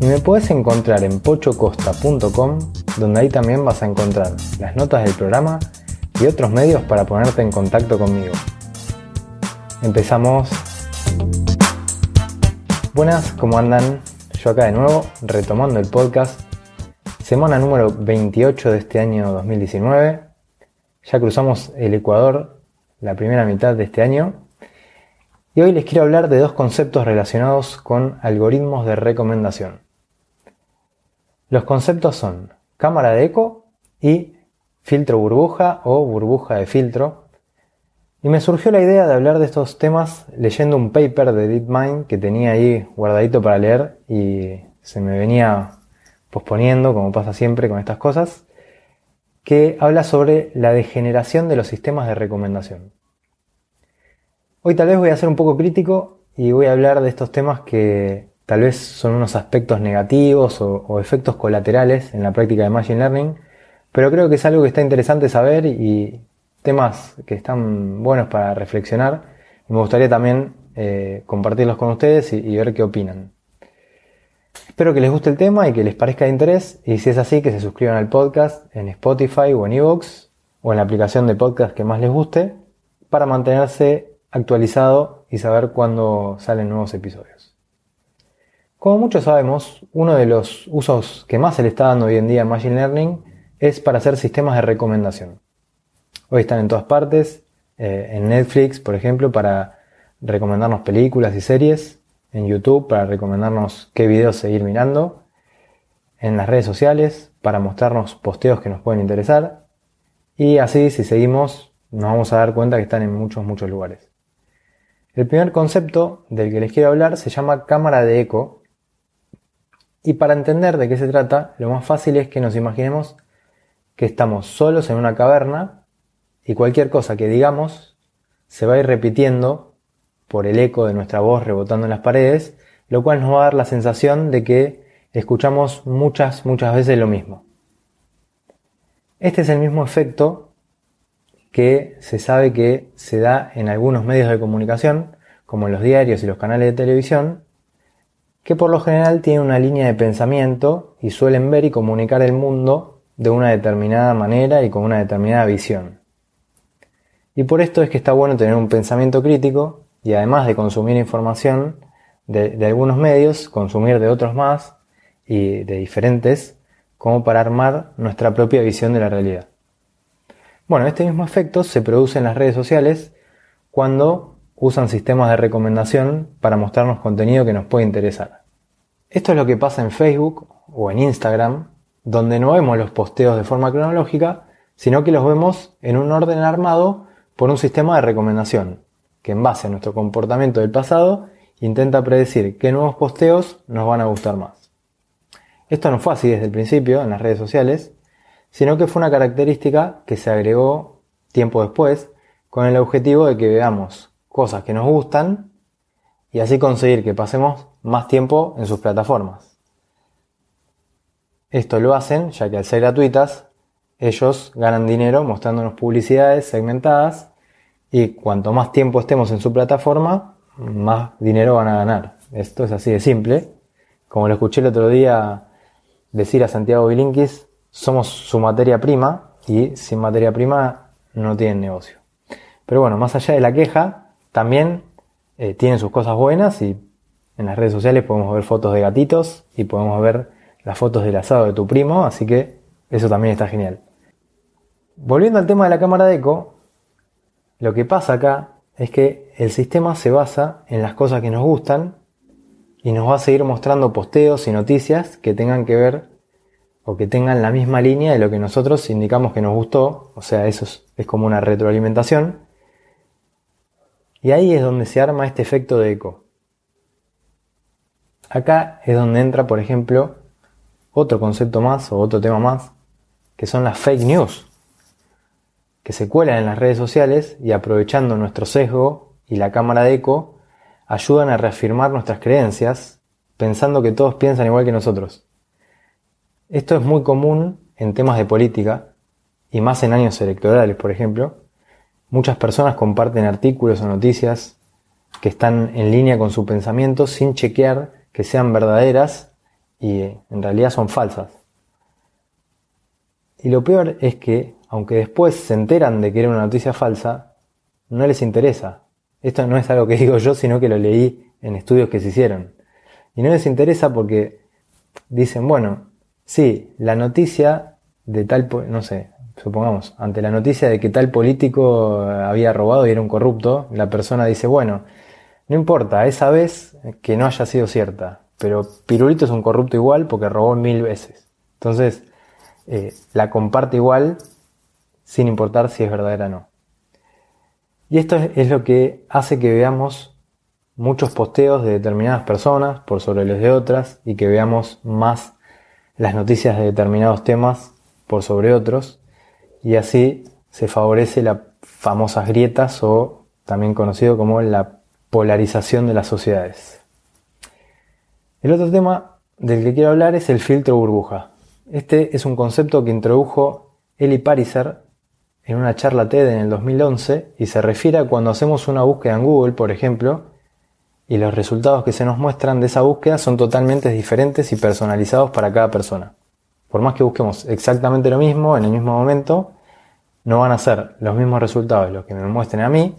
y me puedes encontrar en pochocosta.com, donde ahí también vas a encontrar las notas del programa y otros medios para ponerte en contacto conmigo. Empezamos. Buenas, ¿cómo andan? Yo acá de nuevo, retomando el podcast. Semana número 28 de este año 2019. Ya cruzamos el Ecuador la primera mitad de este año. Y hoy les quiero hablar de dos conceptos relacionados con algoritmos de recomendación. Los conceptos son cámara de eco y filtro burbuja o burbuja de filtro. Y me surgió la idea de hablar de estos temas leyendo un paper de DeepMind que tenía ahí guardadito para leer y se me venía posponiendo, como pasa siempre con estas cosas, que habla sobre la degeneración de los sistemas de recomendación. Hoy tal vez voy a ser un poco crítico y voy a hablar de estos temas que tal vez son unos aspectos negativos o, efectos colaterales en la práctica de Machine Learning, pero creo que es algo que está interesante saber y temas que están buenos para reflexionar. Y me gustaría también eh, compartirlos con ustedes y, ver qué opinan. Espero que les guste el tema y que les parezca de interés y si es así que se suscriban al podcast en Spotify o en Evox o en la aplicación de podcast que más les guste para mantenerse actualizado y saber cuándo salen nuevos episodios. Como muchos sabemos, uno de los usos que más se le está dando hoy en día en Machine Learning es para hacer sistemas de recomendación. Hoy están en todas partes, eh, en Netflix, por ejemplo, para recomendarnos películas y series, en YouTube para recomendarnos qué videos seguir mirando, en las redes sociales para mostrarnos posteos que nos pueden interesar, y así si seguimos nos vamos a dar cuenta que están en muchos, muchos lugares. El primer concepto del que les quiero hablar se llama cámara de eco y para entender de qué se trata, lo más fácil es que nos imaginemos que estamos solos en una caverna y cualquier cosa que digamos se va a ir repitiendo por el eco de nuestra voz rebotando en las paredes, lo cual nos va a dar la sensación de que escuchamos muchas, muchas veces lo mismo. Este es el mismo efecto que se sabe que se da en algunos medios de comunicación, como los diarios y los canales de televisión, que por lo general tienen una línea de pensamiento y suelen ver y comunicar el mundo de una determinada manera y con una determinada visión. Y por esto es que está bueno tener un pensamiento crítico y además de consumir información de, algunos medios, consumir de otros más y de diferentes, como para armar nuestra propia visión de la realidad. Bueno, este mismo efecto se produce en las redes sociales cuando usan sistemas de recomendación para mostrarnos contenido que nos puede interesar. Esto es lo que pasa en Facebook o en Instagram, donde no vemos los posteos de forma cronológica, sino que los vemos en un orden armado por un sistema de recomendación, que en base a nuestro comportamiento del pasado intenta predecir qué nuevos posteos nos van a gustar más. Esto no fue así desde el principio en las redes sociales, sino que fue una característica que se agregó tiempo después con el objetivo de que veamos cosas que nos gustan y así conseguir que pasemos más tiempo en sus plataformas. Esto lo hacen ya que al ser gratuitas, ellos ganan dinero mostrándonos publicidades segmentadas y cuanto más tiempo estemos en su plataforma, más dinero van a ganar. Esto es así de simple. Como lo escuché el otro día decir a Santiago Bilinkis, somos su materia prima y sin materia prima no tienen negocio. Pero bueno, más allá de la queja, también eh, tienen sus cosas buenas y en las redes sociales podemos ver fotos de gatitos y podemos ver las fotos del asado de tu primo, así que eso también está genial. Volviendo al tema de la cámara de eco, lo que pasa acá es que el sistema se basa en las cosas que nos gustan y nos va a seguir mostrando posteos y noticias que tengan que ver o que tengan la misma línea de lo que nosotros indicamos que nos gustó, o sea, eso es como una retroalimentación. Y ahí es donde se arma este efecto de eco. Acá es donde entra, por ejemplo, otro concepto más o otro tema más, que son las fake news. que se cuelan en las redes sociales y aprovechando nuestro sesgo y la cámara de eco, ayudan a reafirmar nuestras creencias pensando que todos piensan igual que nosotros. Esto es muy común en temas de política y más en años electorales, por ejemplo. Muchas personas comparten artículos o noticias que están en línea con su pensamiento sin chequear que sean verdaderas y en realidad son falsas. Y lo peor es que, aunque después se enteran de que era una noticia falsa, no les interesa. Esto no es algo que digo yo, sino que lo leí en estudios que se hicieron. Y no les interesa porque dicen, bueno, sí, la noticia de tal, no sé, supongamos, ante la noticia de que tal político había robado y era un corrupto, la persona dice, bueno, no importa, esa vez que no haya sido cierta, pero Pirulito es un corrupto igual porque robó mil veces. Entonces, eh, la comparte igual sin importar si es verdadera o no. Y esto es, lo que hace que veamos muchos posteos de determinadas personas por sobre los de otras y que veamos más las noticias de determinados temas por sobre otros y así se favorece las famosas grietas o también conocido como la polarización de las sociedades. El otro tema del que quiero hablar es el filtro burbuja. Este es un concepto que introdujo Eli Pariser en una charla TED en el 2011 y se refiere a cuando hacemos una búsqueda en Google, por ejemplo, y los resultados que se nos muestran de esa búsqueda son totalmente diferentes y personalizados para cada persona. Por más que busquemos exactamente lo mismo en el mismo momento, no van a ser los mismos resultados los que me muestren a mí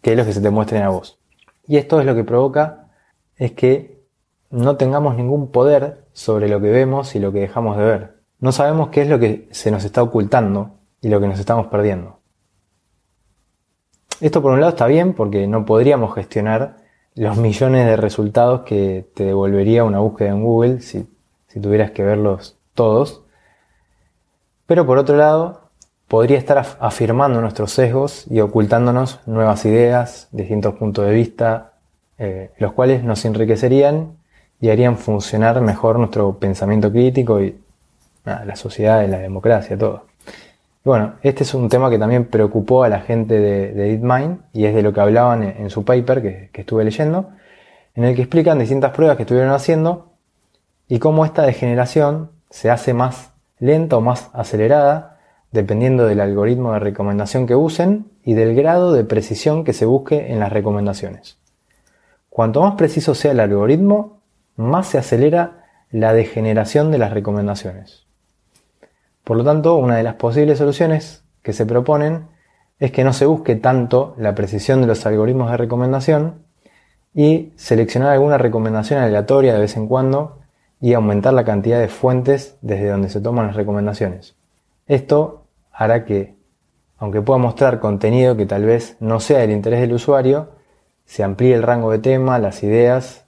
que los que se te muestren a vos. Y esto es lo que provoca es que no tengamos ningún poder sobre lo que vemos y lo que dejamos de ver. No sabemos qué es lo que se nos está ocultando y lo que nos estamos perdiendo. Esto por un lado está bien porque no podríamos gestionar los millones de resultados que te devolvería una búsqueda en Google si, si tuvieras que verlos todos. Pero por otro lado, podría estar afirmando nuestros sesgos y ocultándonos nuevas ideas, distintos puntos de vista, eh, los cuales nos enriquecerían y harían funcionar mejor nuestro pensamiento crítico y la sociedad, la democracia, todo. bueno, este es un tema que también preocupó a la gente de, de DeepMind y es de lo que hablaban en, su paper que, que estuve leyendo, en el que explican distintas pruebas que estuvieron haciendo y cómo esta degeneración se hace más lenta o más acelerada dependiendo del algoritmo de recomendación que usen y del grado de precisión que se busque en las recomendaciones. Cuanto más preciso sea el algoritmo, más se acelera la degeneración de las recomendaciones. Por lo tanto, una de las posibles soluciones que se proponen es que no se busque tanto la precisión de los algoritmos de recomendación y seleccionar alguna recomendación aleatoria de vez en cuando y aumentar la cantidad de fuentes desde donde se toman las recomendaciones. Esto hará que, aunque pueda mostrar contenido que tal vez no sea del interés del usuario, se amplíe el rango de tema, las ideas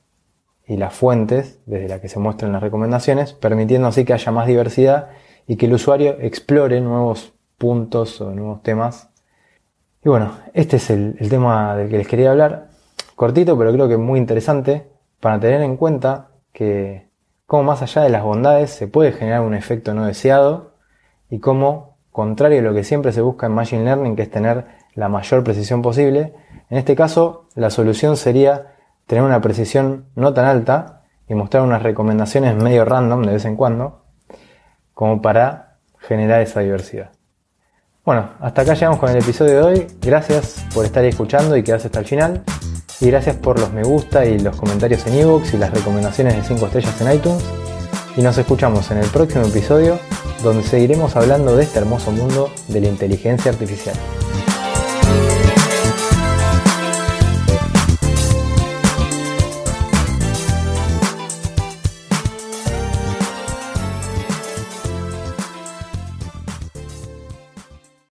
y las fuentes desde las que se muestran las recomendaciones, permitiendo así que haya más diversidad y que el usuario explore nuevos puntos o nuevos temas. Y bueno, este es el, tema del que les quería hablar. Cortito, pero creo que muy interesante para tener en cuenta que cómo más allá de las bondades se puede generar un efecto no deseado y cómo contrario a lo que siempre se busca en Machine Learning, que es tener la mayor precisión posible. En este caso, la solución sería tener una precisión no tan alta y mostrar unas recomendaciones medio random de vez en cuando, como para generar esa diversidad. Bueno, hasta acá llegamos con el episodio de hoy. Gracias por estar escuchando y quedarse hasta el final. Y gracias por los me gusta y los comentarios en ebooks y las recomendaciones de 5 estrellas en iTunes. Y nos escuchamos en el próximo episodio donde seguiremos hablando de este hermoso mundo de la inteligencia artificial.